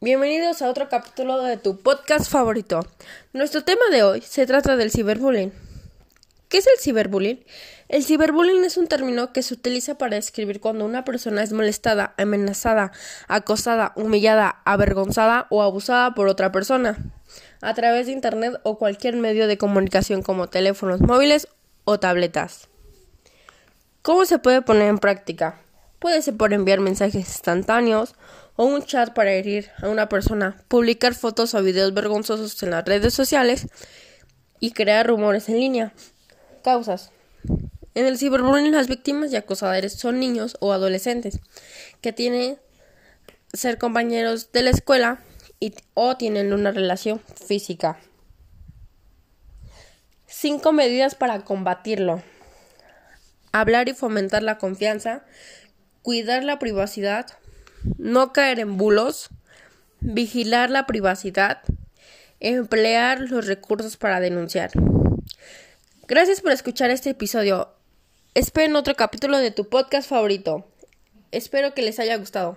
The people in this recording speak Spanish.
Bienvenidos a otro capítulo de tu podcast favorito. Nuestro tema de hoy se trata del ciberbullying. ¿Qué es el ciberbullying? El ciberbullying es un término que se utiliza para describir cuando una persona es molestada, amenazada, acosada, humillada, avergonzada o abusada por otra persona a través de Internet o cualquier medio de comunicación como teléfonos móviles o tabletas. ¿Cómo se puede poner en práctica? Puede ser por enviar mensajes instantáneos o un chat para herir a una persona, publicar fotos o videos vergonzosos en las redes sociales y crear rumores en línea. Causas. En el ciberbullying las víctimas y acosadores son niños o adolescentes que tienen ser compañeros de la escuela y, o tienen una relación física. Cinco medidas para combatirlo. Hablar y fomentar la confianza, cuidar la privacidad, no caer en bulos, vigilar la privacidad, emplear los recursos para denunciar. Gracias por escuchar este episodio. Esperen otro capítulo de tu podcast favorito. Espero que les haya gustado.